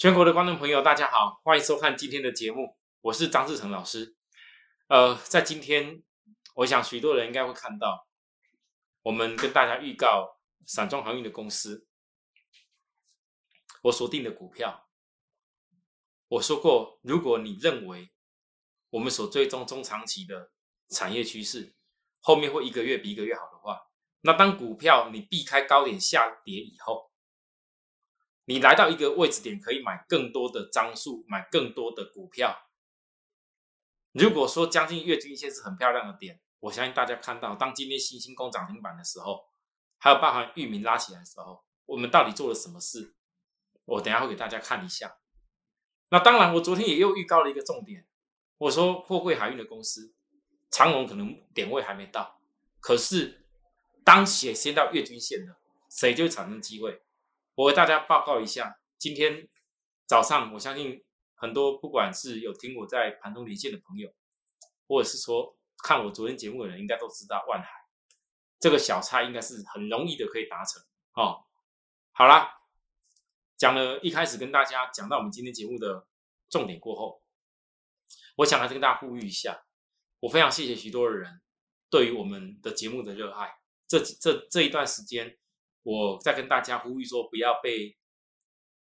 全国的观众朋友，大家好，欢迎收看今天的节目，我是张志成老师。呃，在今天，我想许多人应该会看到，我们跟大家预告散装航运的公司，我锁定的股票。我说过，如果你认为我们所追踪中长期的产业趋势，后面会一个月比一个月好的话，那当股票你避开高点下跌以后，你来到一个位置点，可以买更多的张数，买更多的股票。如果说将近月均线是很漂亮的点，我相信大家看到，当今天新兴工涨停板的时候，还有包含域名拉起来的时候，我们到底做了什么事？我等下会给大家看一下。那当然，我昨天也又预告了一个重点，我说货柜海运的公司长龙可能点位还没到，可是当写先到月均线的，谁就产生机会。我为大家报告一下，今天早上，我相信很多不管是有听我在盘中连线的朋友，或者是说看我昨天节目的人，应该都知道万海这个小差应该是很容易的可以达成哦。好啦，讲了一开始跟大家讲到我们今天节目的重点过后，我想还是跟大家呼吁一下，我非常谢谢许多的人对于我们的节目的热爱，这这这一段时间。我在跟大家呼吁说，不要被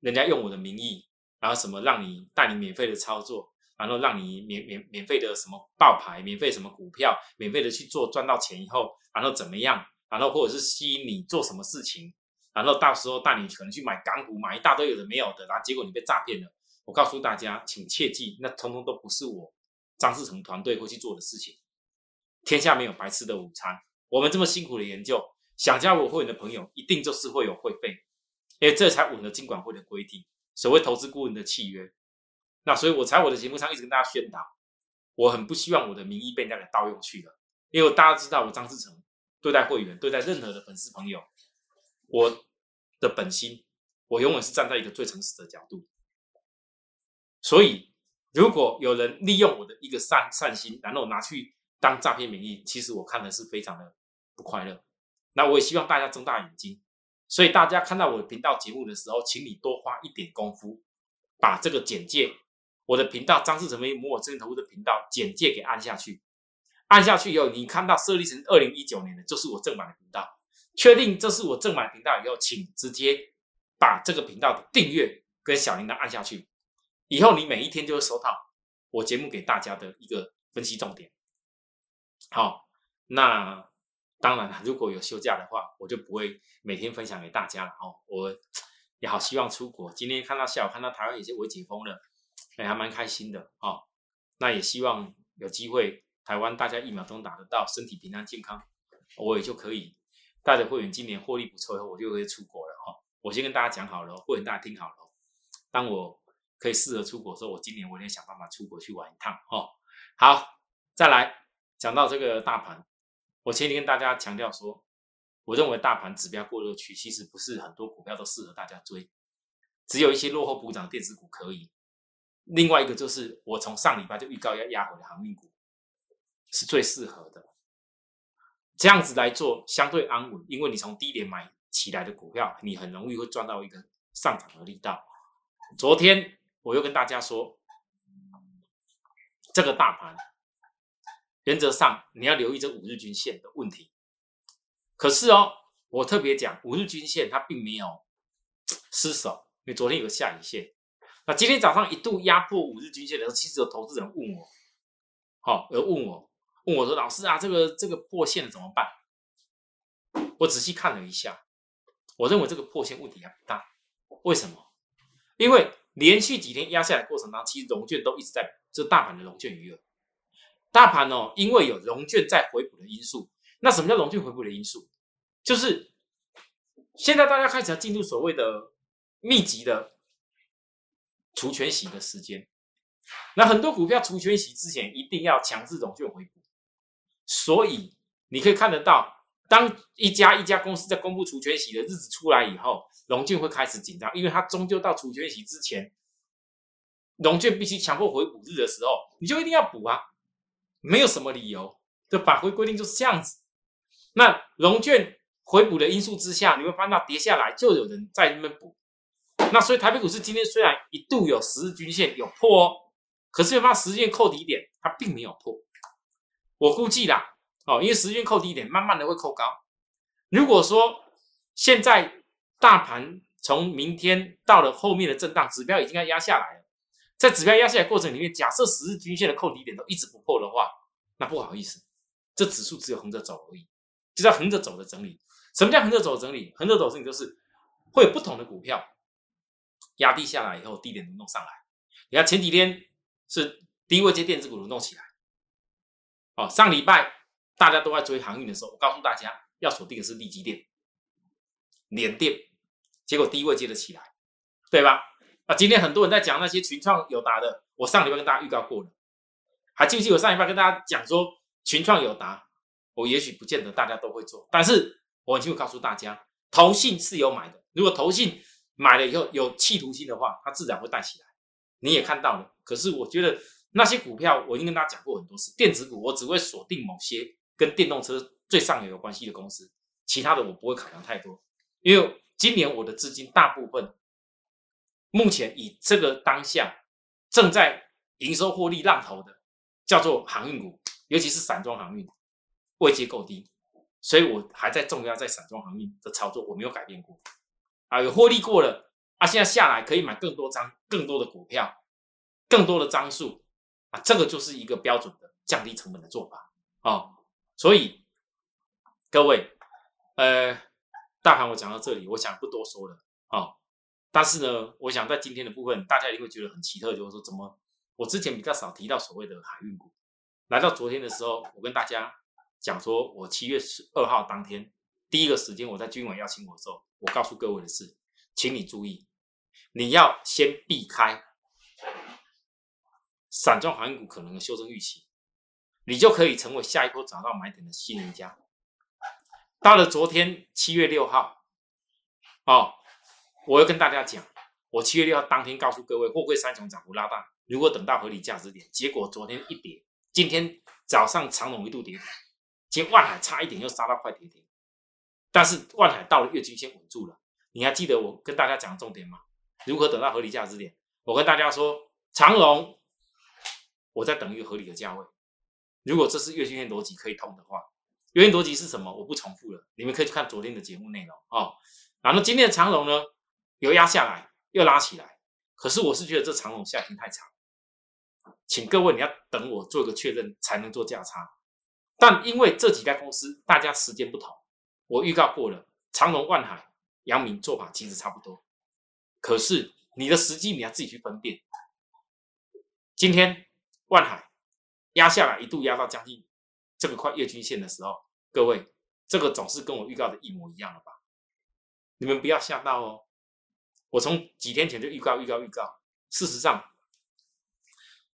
人家用我的名义，然后什么让你带你免费的操作，然后让你免免免费的什么爆牌，免费什么股票，免费的去做赚到钱以后，然后怎么样，然后或者是吸引你做什么事情，然后到时候带你可能去买港股，买一大堆有的没有的，然后结果你被诈骗了。我告诉大家，请切记，那通通都不是我张志成团队会去做的事情。天下没有白吃的午餐，我们这么辛苦的研究。想加入我会员的朋友，一定就是会有会费，因为这才吻合金管会的规定，所谓投资顾问的契约。那所以我在我的节目上一直跟大家宣导，我很不希望我的名义被人家给盗用去了。因为大家知道我张志成对待会员，对待任何的粉丝朋友，我的本心，我永远是站在一个最诚实的角度。所以如果有人利用我的一个善善心，然后拿去当诈骗名义，其实我看的是非常的不快乐。那我也希望大家睁大眼睛，所以大家看到我的频道节目的时候，请你多花一点功夫，把这个简介，我的频道张志成为摩尔证券投资的频道简介给按下去，按下去以后，你看到设立成二零一九年的，就是我正版的频道，确定这是我正版频道以后，请直接把这个频道的订阅跟小铃铛按下去，以后你每一天就会收到我节目给大家的一个分析重点。好，那。当然了，如果有休假的话，我就不会每天分享给大家了哦。我也好希望出国。今天看到下午看到台湾有些微解封了，也还蛮开心的哦。那也希望有机会台湾大家疫苗都打得到，身体平安健康，我也就可以带着会员今年获利不错以后，我就会出国了哈。我先跟大家讲好了，会员大家听好了。当我可以适合出国的时候，我今年我一定想办法出国去玩一趟哦。好，再来讲到这个大盘。我前天跟大家强调说，我认为大盘指标过热区，其实不是很多股票都适合大家追，只有一些落后补涨的电子股可以。另外一个就是，我从上礼拜就预告要压回的航运股，是最适合的。这样子来做相对安稳，因为你从低点买起来的股票，你很容易会赚到一个上涨的力道。昨天我又跟大家说，这个大盘。原则上，你要留意这五日均线的问题。可是哦，我特别讲五日均线它并没有失守，因为昨天有个下影线。那今天早上一度压迫五日均线的时候，其实有投资人问我，好，有问我，问我说：“老师啊，这个这个破线怎么办？”我仔细看了一下，我认为这个破线问题还不大。为什么？因为连续几天压下来过程当中，其实融券都一直在这大盘的融券余额。大盘哦，因为有融券在回补的因素，那什么叫融券回补的因素？就是现在大家开始要进入所谓的密集的除权息的时间，那很多股票除权息之前一定要强制融券回补，所以你可以看得到，当一家一家公司在公布除权息的日子出来以后，融券会开始紧张，因为它终究到除权息之前，融券必须强迫回补日的时候，你就一定要补啊。没有什么理由的法规规定就是这样子。那融券回补的因素之下，你会发现到跌下来就有人在那边补。那所以台北股市今天虽然一度有十日均线有破哦，可是有发十日线扣底点，它并没有破。我估计啦，哦，因为十日线扣低点慢慢的会扣高。如果说现在大盘从明天到了后面的震荡，指标已经要压下来了，在指标压下来过程里面，假设十日均线的扣底点都一直不破的话，那不好意思，这指数只有横着走而已，就叫横着走的整理。什么叫横着走的整理？横着走整理就是会有不同的股票压低下来以后，低点轮动上来。你看前几天是低位接电子股轮动起来，哦，上礼拜大家都在追航运的时候，我告诉大家要锁定的是利基电、联电，结果低位接了起来，对吧？啊，今天很多人在讲那些群创有达的，我上礼拜跟大家预告过了，还记不记得我上礼拜跟大家讲说群创有达，我也许不见得大家都会做，但是。我就告诉大家，投信是有买的。如果投信买了以后有企图心的话，它自然会带起来。你也看到了。可是我觉得那些股票，我已经跟大家讲过很多次，电子股我只会锁定某些跟电动车最上游有关系的公司，其他的我不会考量太多。因为今年我的资金大部分，目前以这个当下正在营收获利浪头的，叫做航运股，尤其是散装航运，位阶够低。所以我还在重压在散装航运的操作，我没有改变过啊，有获利过了啊，现在下来可以买更多张、更多的股票、更多的张数啊，这个就是一个标准的降低成本的做法哦。所以各位，呃，大盘我讲到这里，我想不多说了哦。但是呢，我想在今天的部分，大家一定会觉得很奇特，就是说怎么我之前比较少提到所谓的海运股，来到昨天的时候，我跟大家。讲说，我七月十二号当天第一个时间，我在军委邀请我的时候，我告诉各位的是，请你注意，你要先避开散装航运股可能的修正预期，你就可以成为下一波找到买点的新赢家。到了昨天七月六号，哦，我要跟大家讲，我七月六号当天告诉各位，货柜三雄涨幅拉大，如果等到合理价值点，结果昨天一跌，今天早上长龙一度跌停。今天万海差一点又杀到快跌停，但是万海到了月均线稳住了。你还记得我跟大家讲的重点吗？如何等到合理价值点？我跟大家说，长龙，我在等一个合理的价位。如果这是月均线逻辑可以通的话，月均逻辑是什么？我不重复了，你们可以去看昨天的节目内容哦。然后今天的长龙呢，有压下来又拉起来，可是我是觉得这长龙下行太长，请各位你要等我做个确认才能做价差。但因为这几家公司大家时间不同，我预告过了，长隆、万海、阳明做法其实差不多。可是你的时机你要自己去分辨。今天万海压下来，一度压到将近这个快月均线的时候，各位，这个总是跟我预告的一模一样了吧？你们不要吓到哦。我从几天前就预告、预告、预告。事实上，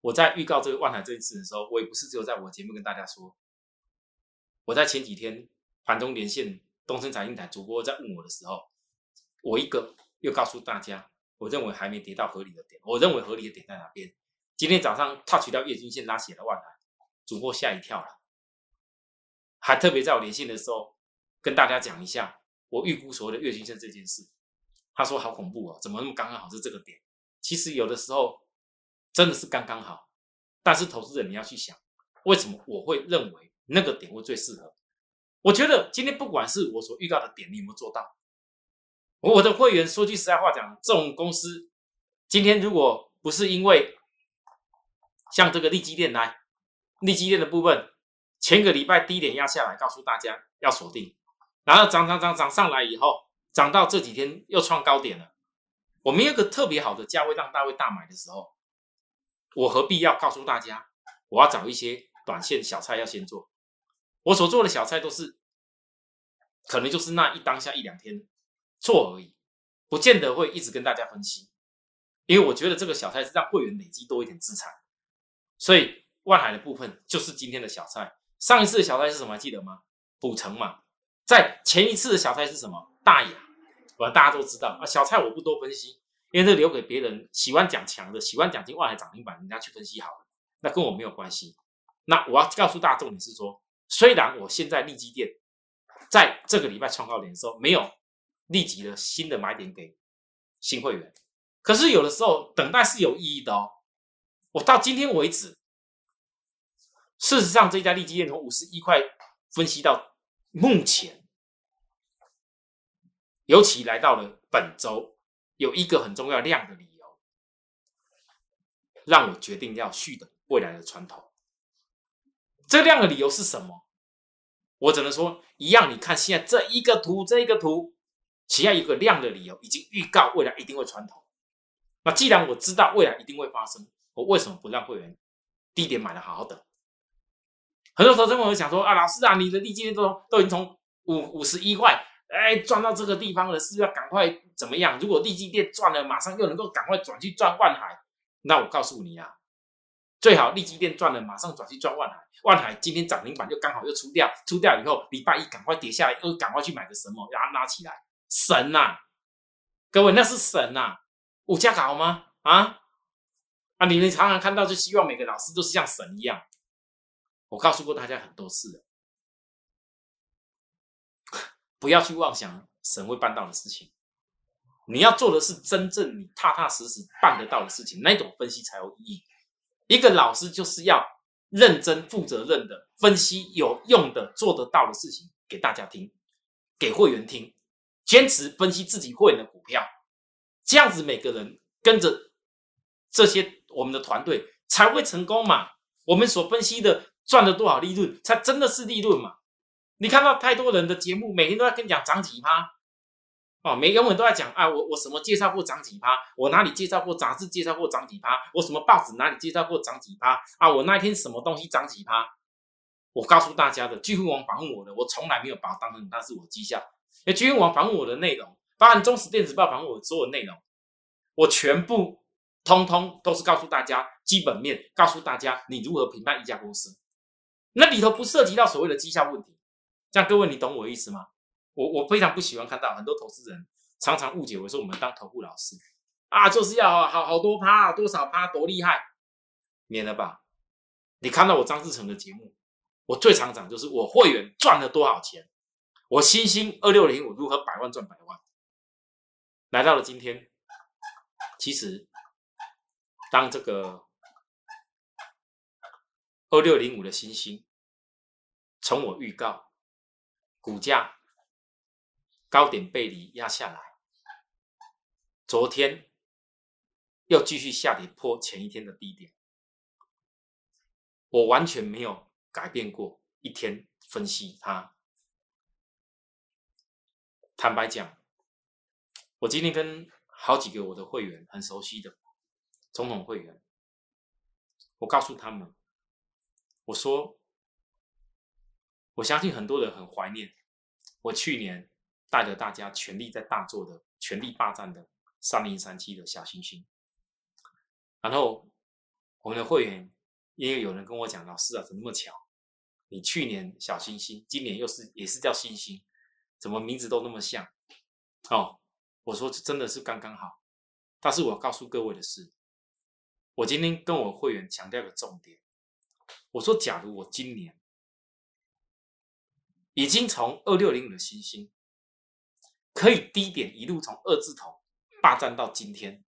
我在预告这个万海这一次的时候，我也不是只有在我节目跟大家说。我在前几天盘中连线东森财经台主播在问我的时候，我一个又告诉大家，我认为还没跌到合理的点，我认为合理的点在哪边？今天早上 touch 到月均线拉起了万海，主播吓一跳了，还特别在我连线的时候跟大家讲一下我预估所谓的月均线这件事。他说好恐怖哦，怎么那么刚刚好是这个点？其实有的时候真的是刚刚好，但是投资人你要去想，为什么我会认为？那个点会最适合，我觉得今天不管是我所预告的点，你有没有做到？我的会员说句实在话讲，这种公司今天如果不是因为像这个利基电来，利基电的部分，前个礼拜低点压下来，告诉大家要锁定，然后涨涨涨涨上来以后，涨到这几天又创高点了，我没有个特别好的价位让大位大买的时候，我何必要告诉大家，我要找一些短线小菜要先做？我所做的小菜都是，可能就是那一当下一两天做而已，不见得会一直跟大家分析，因为我觉得这个小菜是让会员累积多一点资产，所以万海的部分就是今天的小菜。上一次的小菜是什么？记得吗？补成嘛。在前一次的小菜是什么？大雅，我大家都知道啊。小菜我不多分析，因为这留给别人喜欢讲强的，喜欢讲进万海涨停板，人家去分析好了，那跟我没有关系。那我要告诉大众，你是说。虽然我现在利基店在这个礼拜创高点的时候没有立即的新的买点给新会员，可是有的时候等待是有意义的哦。我到今天为止，事实上这家利基店从五十一块分析到目前，尤其来到了本周，有一个很重要量的理由，让我决定要续等未来的传统。这量的理由是什么？我只能说，一样。你看现在这一个图，这一个图，其他一个量的理由已经预告未来一定会传统。那既然我知道未来一定会发生，我为什么不让会员低点买的好好等？很多投资者会想说啊，老师啊，你的利基都都已经从五五十一块，哎，赚到这个地方了，是不是要赶快怎么样？如果利基店赚了，马上又能够赶快转去赚万海，那我告诉你啊，最好利基店赚了，马上转去赚万海。万海今天涨停板就刚好又出掉，出掉以后礼拜一赶快跌下来，又赶快去买个什么，然后拉起来，神呐！各位那是神呐！物价好吗？啊啊！你们常常看到，就希望每个老师都是像神一样。我告诉过大家很多次了，不要去妄想神会办到的事情。你要做的是真正你踏踏实实办得到的事情，那种分析才有意义。一个老师就是要。认真负责任的分析有用的做得到的事情给大家听，给会员听，坚持分析自己会员的股票，这样子每个人跟着这些我们的团队才会成功嘛。我们所分析的赚了多少利润，才真的是利润嘛？你看到太多人的节目，每天都在跟你讲涨几趴。哦，每个人都在讲啊，我我什么介绍过涨几趴？我哪里介绍过杂志介绍过涨几趴？我什么报纸哪里介绍过涨几趴？啊，我那一天什么东西涨几趴？我告诉大家的，巨富网访问我的，我从来没有把它当成那是我绩效。因为巨富网访问我的内容，包含中实电子报访问我的所有内容，我全部通通都是告诉大家基本面，告诉大家你如何评判一家公司。那里头不涉及到所谓的绩效问题。这样各位，你懂我意思吗？我我非常不喜欢看到很多投资人常常误解为说我们当投顾老师啊，就是要好好多趴多少趴多厉害，免了吧。你看到我张志成的节目，我最常讲就是我会员赚了多少钱，我新兴二六零我如何百万赚百万。来到了今天，其实当这个二六零五的新星从我预告股价。高点背离压下来，昨天又继续下跌破前一天的低点，我完全没有改变过一天分析它。坦白讲，我今天跟好几个我的会员很熟悉的总统会员，我告诉他们，我说，我相信很多人很怀念我去年。带着大家全力在大做的、全力霸占的三零三七的小星星，然后我们的会员因为有人跟我讲：“老师啊，怎么那么巧？你去年小星星，今年又是也是叫星星，怎么名字都那么像？”哦，我说真的是刚刚好。但是我告诉各位的是，我今天跟我会员强调个重点，我说：假如我今年已经从二六零五的星星。可以低点一路从二字头霸占到今天，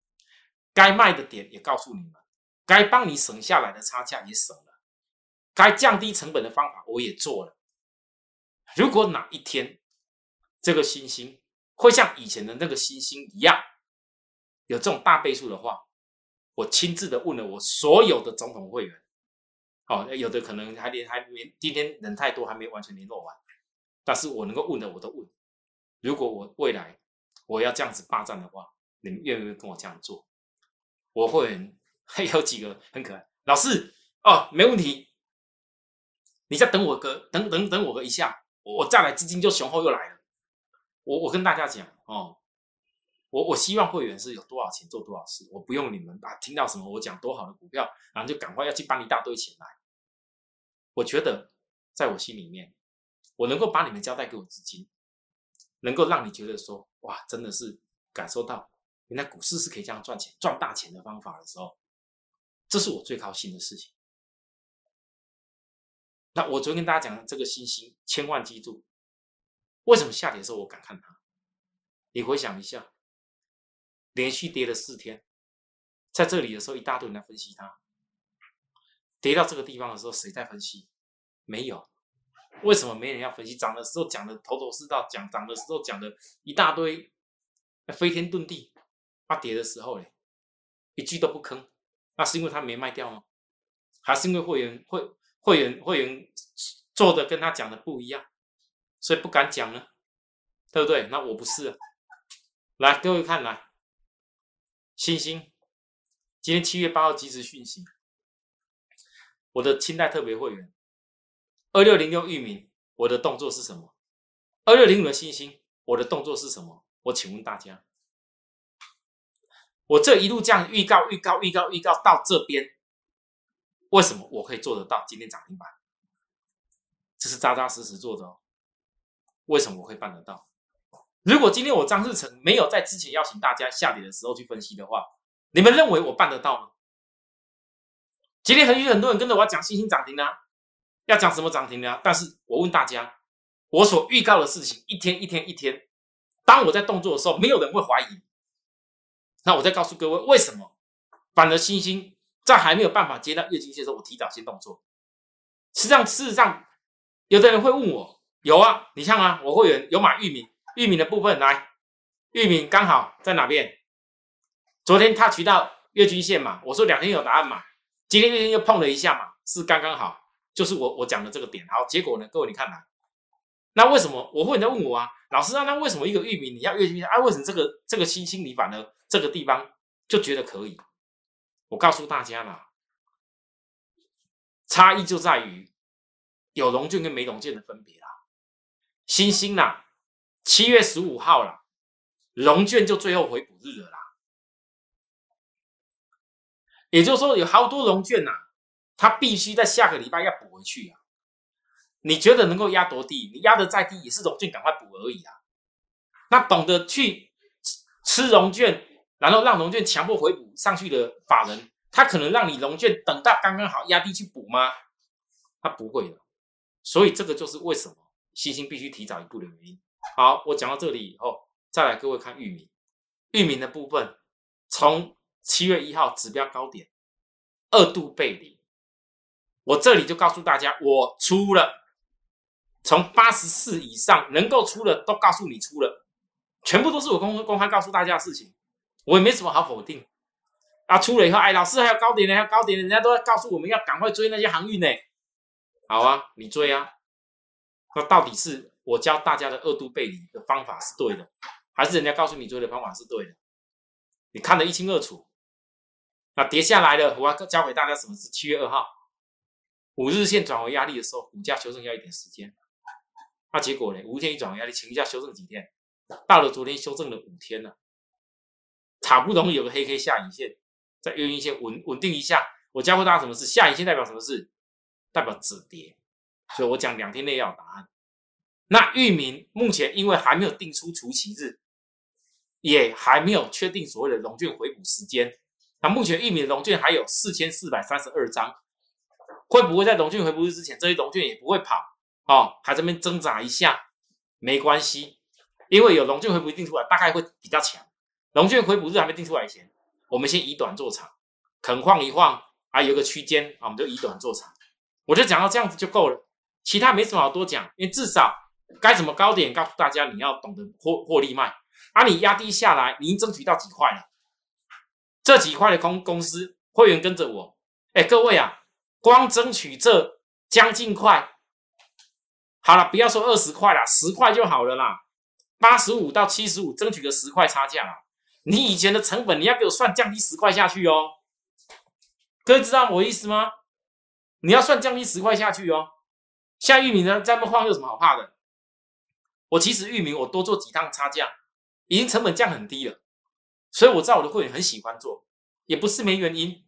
该卖的点也告诉你们，该帮你省下来的差价也省了，该降低成本的方法我也做了。如果哪一天这个星星会像以前的那个星星一样有这种大倍数的话，我亲自的问了我所有的总统会员，哦，有的可能还连还没今天人太多还没完全联络完，但是我能够问的我都问。如果我未来我要这样子霸占的话，你们愿不愿意跟我这样做？我会还 有几个很可爱，老师哦，没问题。你再等我个等等等我个一下，我再来资金就雄厚又来了。我我跟大家讲哦，我我希望会员是有多少钱做多少事，我不用你们啊听到什么我讲多好的股票，然后就赶快要去搬一大堆钱来。我觉得在我心里面，我能够把你们交代给我资金。能够让你觉得说哇，真的是感受到原来股市是可以这样赚钱、赚大钱的方法的时候，这是我最高兴的事情。那我昨天跟大家讲的这个星星，千万记住，为什么下跌的时候我敢看它？你回想一下，连续跌了四天，在这里的时候，一大堆人来分析它。跌到这个地方的时候，谁在分析？没有。为什么没人要分析？涨的时候讲的头头是道，讲涨的时候讲的一大堆飞天遁地，啊，跌的时候嘞，一句都不吭。那是因为他没卖掉吗？还是因为会员会会员会员做的跟他讲的不一样，所以不敢讲呢？对不对？那我不是。来，各位看来，星星，今天七月八号即时讯息，我的清代特别会员。二六零六域名，我的动作是什么？二六零五的信心，我的动作是什么？我请问大家，我这一路这样预告、预告、预告、预告到这边，为什么我可以做得到今天涨停板？这是扎扎实实做的哦。为什么我会办得到？如果今天我张志成没有在之前邀请大家下跌的时候去分析的话，你们认为我办得到吗？今天很有很多人跟着我讲信心涨停啊。要讲什么涨停呢？但是我问大家，我所预告的事情一天一天一天，当我在动作的时候，没有人会怀疑。那我再告诉各位，为什么反而星星在还没有办法接到月均线的时候，我提早先动作？实际上，事实上，有的人会问我，有啊，你看啊，我会员有买玉米，玉米的部分来，玉米刚好在哪边？昨天他提到月均线嘛，我说两天有答案嘛，今天月均又碰了一下嘛，是刚刚好。就是我我讲的这个点，好，结果呢？各位你看来，那为什么我会在问我啊？老师啊，那为什么一个玉米你要月均线啊？为什么这个这个星星你反而这个地方就觉得可以？我告诉大家啦，差异就在于有龙卷跟没龙卷的分别啦。星星呐，七月十五号了，龙卷就最后回补日了啦。也就是说，有好多龙卷呐。他必须在下个礼拜要补回去啊！你觉得能够压多低？你压的再低也是融券赶快补而已啊！那懂得去吃融券，然后让融券强迫回补上去的法人，他可能让你融券等到刚刚好压低去补吗？他不会的。所以这个就是为什么星星必须提早一步的原因。好，我讲到这里以后，再来各位看域名，域名的部分，从七月一号指标高点二度背离。我这里就告诉大家，我出了，从八十四以上能够出的都告诉你出了，全部都是我公公开告诉大家的事情，我也没什么好否定。啊，出了以后，哎，老师还有高点呢，还有高点，人家都在告诉我们要赶快追那些航运呢。好啊，你追啊。那到底是我教大家的二度背离的方法是对的，还是人家告诉你追的方法是对的？你看得一清二楚。那跌下来了，我要教给大家什么是七月二号。五日线转为压力的时候，股价修正要一点时间。那结果呢？五天一转为压力，请一下修正几天？到了昨天修正了五天了，好不容易有个黑 K 下影线，在月阴线稳稳定一下。我教会大家什么是下影线代表什么事？代表止跌。所以我讲两天内要有答案。那域名目前因为还没有定出除息日，也还没有确定所谓的龙券回补时间。那目前域名龙券还有四千四百三十二张。会不会在龙券回补日之前，这些龙券也不会跑哦，还这边挣扎一下，没关系，因为有龙券回补定出来，大概会比较强。龙券回补日还没定出来以前，我们先以短做长，肯晃一晃啊，有个区间啊，我们就以短做长。我就讲到这样子就够了，其他没什么好多讲，因为至少该怎么高点告诉大家，你要懂得获获利卖，啊，你压低下来，你已经争取到几块了，这几块的公公司会员跟着我，哎，各位啊。光争取这将近块，好了，不要说二十块了，十块就好了啦。八十五到七十五，争取个十块差价啦。你以前的成本，你要给我算降低十块下去哦。各位知道我意思吗？你要算降低十块下去哦。像玉米呢，这么晃有什么好怕的？我其实玉米我多做几趟差价，已经成本降很低了，所以我知道我的会员很喜欢做，也不是没原因。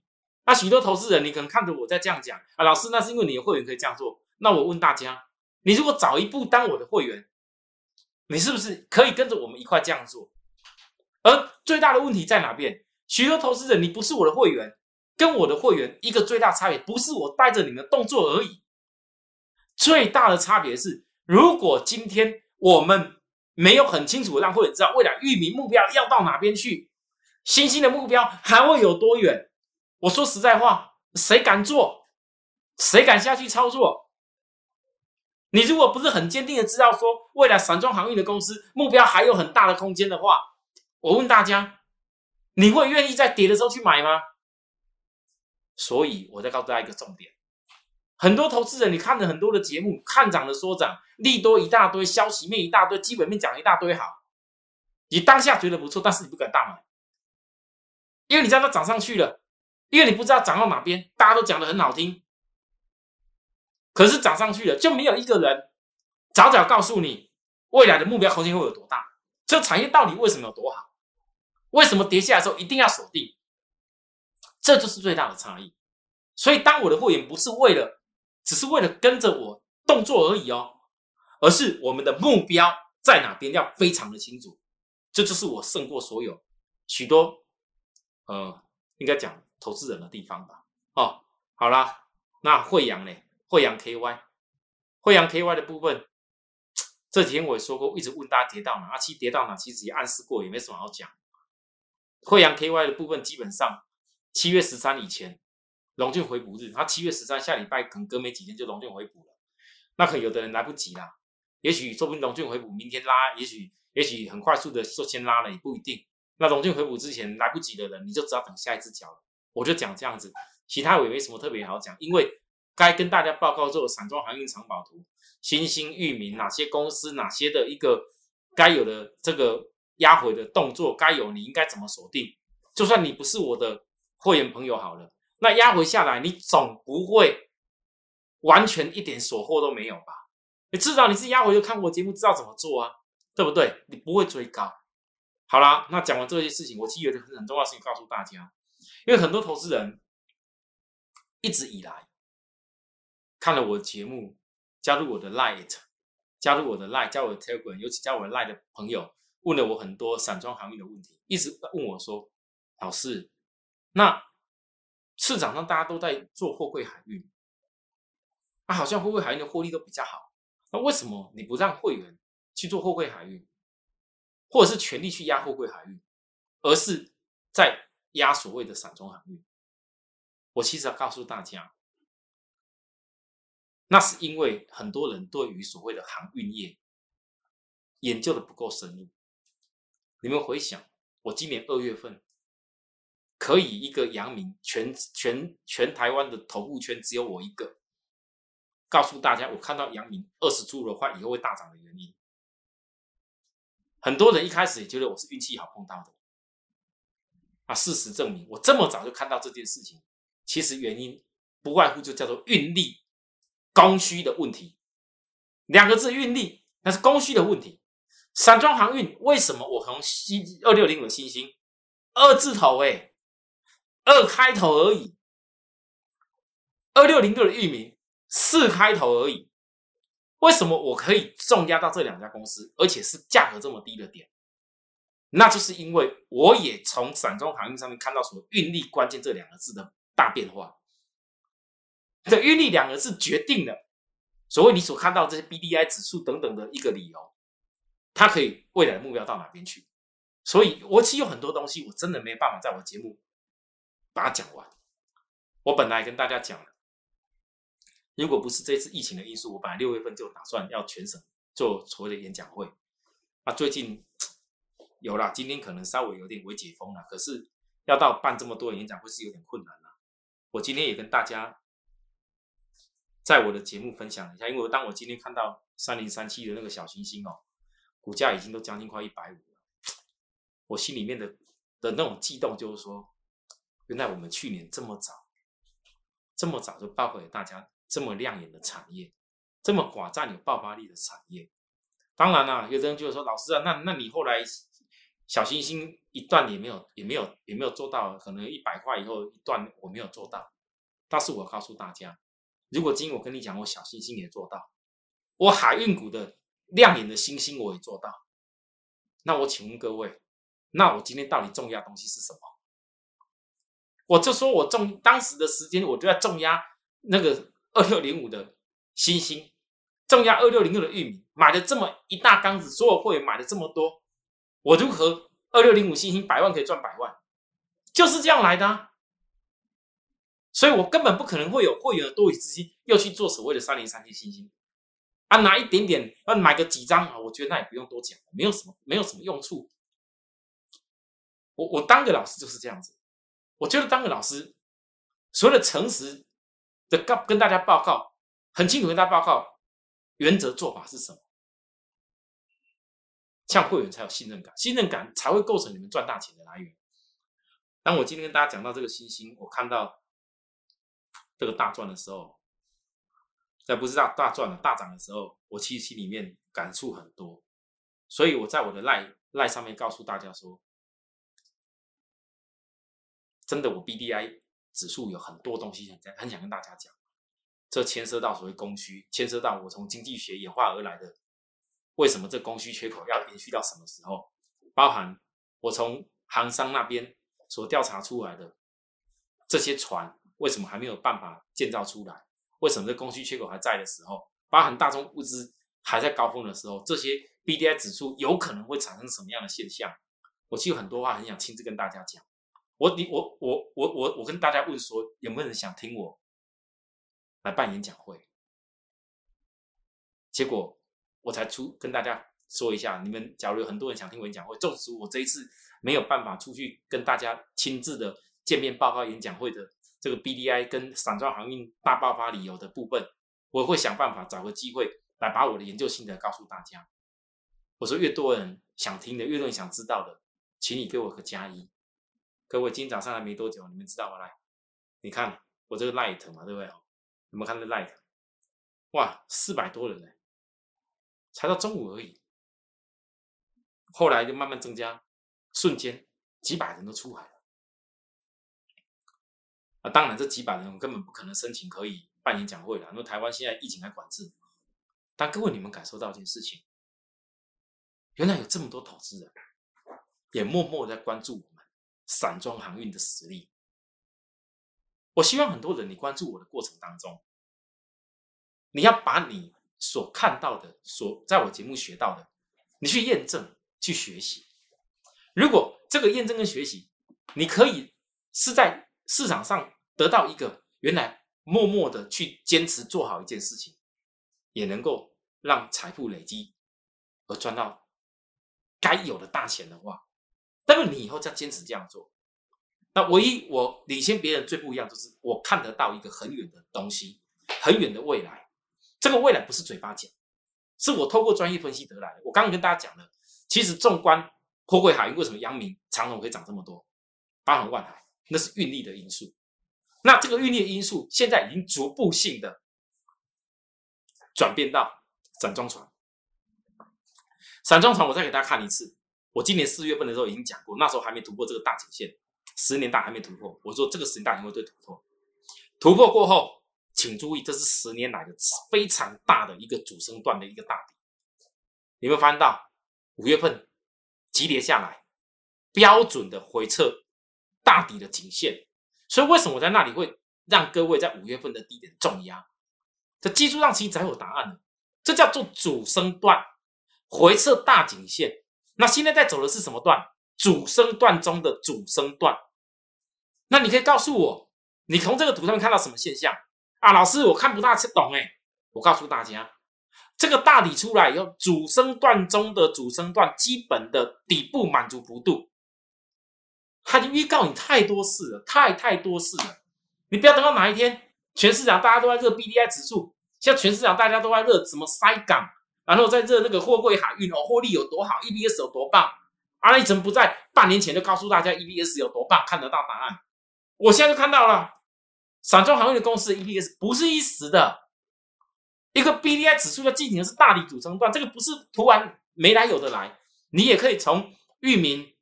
那许多投资人，你可能看着我在这样讲啊，老师，那是因为你的会员可以这样做。那我问大家，你如果早一步当我的会员，你是不是可以跟着我们一块这样做？而最大的问题在哪边？许多投资人，你不是我的会员，跟我的会员一个最大差别，不是我带着你们动作而已。最大的差别是，如果今天我们没有很清楚让会员知道未来域名目标要到哪边去，新兴的目标还会有多远？我说实在话，谁敢做？谁敢下去操作？你如果不是很坚定的知道说未来散装航运的公司目标还有很大的空间的话，我问大家，你会愿意在跌的时候去买吗？所以，我再告诉大家一个重点：很多投资人，你看了很多的节目，看涨的说涨，利多一大堆，消息面一大堆，基本面讲一大堆好，你当下觉得不错，但是你不敢大买，因为你知道它涨上去了，因为你不知道涨到哪边，大家都讲的很好听。可是涨上去了，就没有一个人早早告诉你未来的目标空间会有多大。这产业到底为什么有多好？为什么跌下来的时候一定要锁定？这就是最大的差异。所以，当我的会员不是为了，只是为了跟着我动作而已哦，而是我们的目标在哪边要非常的清楚。这就是我胜过所有许多呃，应该讲投资人的地方吧。哦，好啦，那惠阳呢？惠阳 KY，惠阳 KY 的部分，这几天我也说过，一直问大家跌到哪，其实跌到哪，其实也暗示过，也没什么好讲。惠阳 KY 的部分，基本上七月十三以前，龙俊回补日，他七月十三下礼拜可能隔没几天就龙俊回补了，那可能有的人来不及啦，也许说不定龙俊回补明天拉，也许也许很快速的就先拉了，也不一定。那龙俊回补之前来不及的人，你就只要等下一只脚了。我就讲这样子，其他我也没什么特别好讲，因为。该跟大家报告做散装航运藏宝图，新兴域名哪些公司，哪些的一个该有的这个压回的动作，该有你应该怎么锁定？就算你不是我的会员朋友好了，那压回下来，你总不会完全一点锁货都没有吧？你至少你是压回就看过节目，知道怎么做啊，对不对？你不会追高。好啦，那讲完这些事情，我其实有个很重要的事情告诉大家，因为很多投资人一直以来。看了我的节目，加入我的 Light，加入我的 Light，加我的 Telegram，尤其加我的 Light 的朋友，问了我很多散装航运的问题，一直问我说：“老师，那市场上大家都在做货柜海运，啊，好像货柜海运的获利都比较好，那为什么你不让会员去做货柜海运，或者是全力去压货柜海运，而是在压所谓的散装航运？”我其实要告诉大家。那是因为很多人对于所谓的航运业研究的不够深入。你们回想，我今年二月份可以一个阳明全全全台湾的头部圈只有我一个，告诉大家我看到阳明二十出的话以后会大涨的原因。很多人一开始也觉得我是运气好碰到的，啊，事实证明我这么早就看到这件事情，其实原因不外乎就叫做运力。供需的问题，两个字运力，那是供需的问题。散装航运为什么我从新二六零五新星二字头哎，二开头而已，二六零六的域名四开头而已，为什么我可以重压到这两家公司，而且是价格这么低的点？那就是因为我也从散装航运上面看到什么运力关键这两个字的大变化。这运力两个字决定了，所谓你所看到这些 B D I 指数等等的一个理由，它可以未来目标到哪边去？所以，我其实有很多东西，我真的没办法在我节目把它讲完。我本来跟大家讲了，如果不是这次疫情的因素，我本来六月份就打算要全省做所谓的演讲会。啊，最近有了，今天可能稍微有点微解封了，可是要到办这么多的演讲会是有点困难了。我今天也跟大家。在我的节目分享一下，因为当我今天看到三零三七的那个小星星哦，股价已经都将近快一百五了，我心里面的的那种悸动就是说，原来我们去年这么早，这么早就报告给大家这么亮眼的产业，这么寡占有爆发力的产业。当然啦，有的人就说，老师啊，那那你后来小星星一段也没有，也没有，也没有做到，可能一百块以后一段我没有做到，但是我告诉大家。如果今天我跟你讲，我小星星也做到，我海运股的亮眼的星星我也做到，那我请问各位，那我今天到底重压东西是什么？我就说我重当时的时间，我就在重压那个二六零五的星星，重压二六零六的玉米，买了这么一大缸子，所有货也买了这么多，我如何二六零五星星百万可以赚百万？就是这样来的。所以我根本不可能会有会员的多余资金又去做所谓的三零三七星星啊，拿一点点啊买个几张啊，我觉得那也不用多讲，没有什么没有什么用处。我我当个老师就是这样子，我觉得当个老师，所有的诚实的告跟大家报告，很清楚跟大家报告原则做法是什么，这样会员才有信任感，信任感才会构成你们赚大钱的来源。当我今天跟大家讲到这个星星，我看到这个大赚的时候，在不是大大赚了大涨的时候，我其实心里面感触很多，所以我在我的赖赖上面告诉大家说。真的，我 B D I 指数有很多东西很很想跟大家讲，这牵涉到所谓供需，牵涉到我从经济学演化而来的，为什么这供需缺口要延续到什么时候？包含我从航商那边所调查出来的这些船，为什么还没有办法建造出来？为什么这供需缺口还在的时候？包含大宗物资还在高峰的时候，这些 B D I 指数有可能会产生什么样的现象？我其实很多话很想亲自跟大家讲。我你我我我我我跟大家问说，有没有人想听我来办演讲会？结果我才出跟大家说一下，你们假如有很多人想听我演讲会，纵使我这一次没有办法出去跟大家亲自的见面报告演讲会的这个 B D I 跟散装航运大爆发理由的部分，我会想办法找个机会来把我的研究心得告诉大家。我说越多人想听的，越多人想知道的，请你给我个加一。各位，今天早上还没多久，你们知道吗？来，你看我这个 light 嘛，对不对？有没有看这 light？哇，四百多人呢，才到中午而已。后来就慢慢增加，瞬间几百人都出来了。啊，当然这几百人我根本不可能申请可以办演讲会了，因为台湾现在疫情还管制。但各位，你们感受到一件事情，原来有这么多投资人也默默在关注我们。散装航运的实力，我希望很多人你关注我的过程当中，你要把你所看到的、所在我节目学到的，你去验证、去学习。如果这个验证跟学习，你可以是在市场上得到一个原来默默的去坚持做好一件事情，也能够让财富累积而赚到该有的大钱的话。那么你以后再坚持这样做，那唯一我领先别人最不一样，就是我看得到一个很远的东西，很远的未来。这个未来不是嘴巴讲，是我透过专业分析得来的。我刚刚跟大家讲了，其实纵观货柜海运，为什么阳明长龙可以涨这么多，包含万海，那是运力的因素。那这个运力的因素，现在已经逐步性的转变到散装船。散装船，我再给大家看一次。我今年四月份的时候已经讲过，那时候还没突破这个大颈线，十年大还没突破。我说这个十年大会会突破，突破过后，请注意，这是十年来的非常大的一个主升段的一个大底。你们发现到五月份急跌下来，标准的回撤大底的颈线。所以为什么我在那里会让各位在五月份的低点重压？这技术上其实早有答案了，这叫做主升段回撤大颈线。那现在在走的是什么段？主升段中的主升段。那你可以告诉我，你从这个图上面看到什么现象啊？老师，我看不大懂哎。我告诉大家，这个大底出来以后，主升段中的主升段基本的底部满足幅度，他就预告你太多事了，太太多事了。你不要等到哪一天，全市场大家都在热 B D I 指数，像全市场大家都在热什么塞港。然后在这那个货柜海运哦，获利有多好，EBS 有多棒？阿里怎么不在半年前就告诉大家 EBS 有多棒？看得到答案，我现在就看到了。散装航运的公司 EPS 不是一时的，一个 BDI 指数的进行的是大底组成段，这个不是突然没来有的来。你也可以从域名、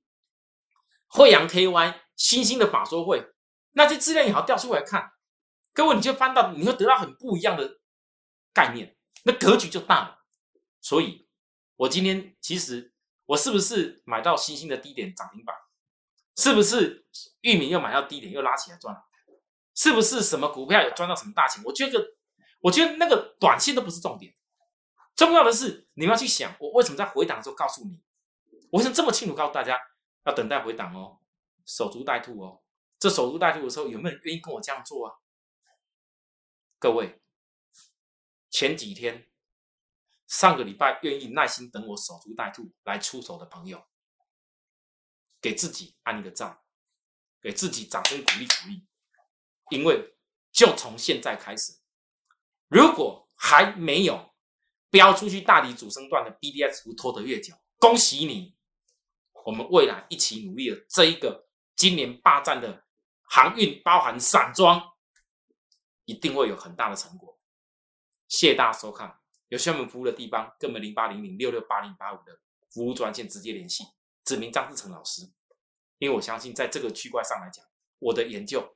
惠阳 KY、新兴的法说会那些资料也好调出来看，各位你就翻到，你会得到很不一样的概念，那格局就大了。所以，我今天其实我是不是买到新兴的低点涨停板？是不是域名又买到低点又拉起来赚了？是不是什么股票有赚到什么大钱？我觉得，我觉得那个短线都不是重点，重要的是你们要去想，我为什么在回档的时候告诉你，我为什么这么清楚告诉大家要等待回档哦，守株待兔哦。这守株待兔的时候，有没有人愿意跟我这样做啊？各位，前几天、上个礼拜愿意耐心等我守株待兔来出手的朋友，给自己按一个赞，给自己掌声鼓励鼓励。因为就从现在开始，如果还没有标出去大理主升段的 BDS 图拖得越久，恭喜你！我们未来一起努力的这一个今年霸占的航运，包含散装，一定会有很大的成果。谢谢大家收看，有需要我们服务的地方，跟我们零八零零六六八零八五的服务专线直接联系，指名张志成老师。因为我相信，在这个区块上来讲，我的研究，